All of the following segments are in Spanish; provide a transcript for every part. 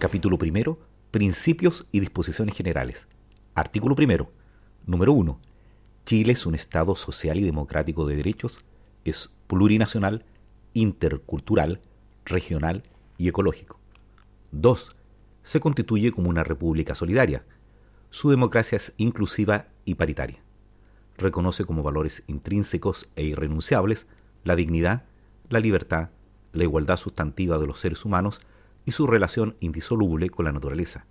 Capítulo primero. Principios y disposiciones generales. Artículo primero. Número 1. Chile es un Estado social y democrático de derechos, es plurinacional, intercultural, regional y ecológico. 2. Se constituye como una república solidaria. Su democracia es inclusiva y paritaria. Reconoce como valores intrínsecos e irrenunciables la dignidad, la libertad, la igualdad sustantiva de los seres humanos y su relación indisoluble con la naturaleza.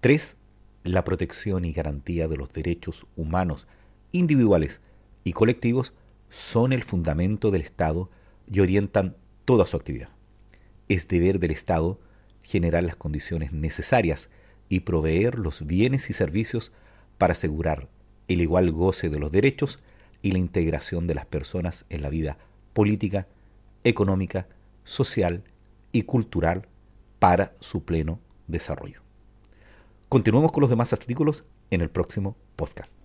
3. La protección y garantía de los derechos humanos individuales y colectivos son el fundamento del Estado y orientan toda su actividad. Es deber del Estado generar las condiciones necesarias y proveer los bienes y servicios para asegurar el igual goce de los derechos y la integración de las personas en la vida política, económica, social y cultural para su pleno desarrollo. Continuemos con los demás artículos en el próximo podcast.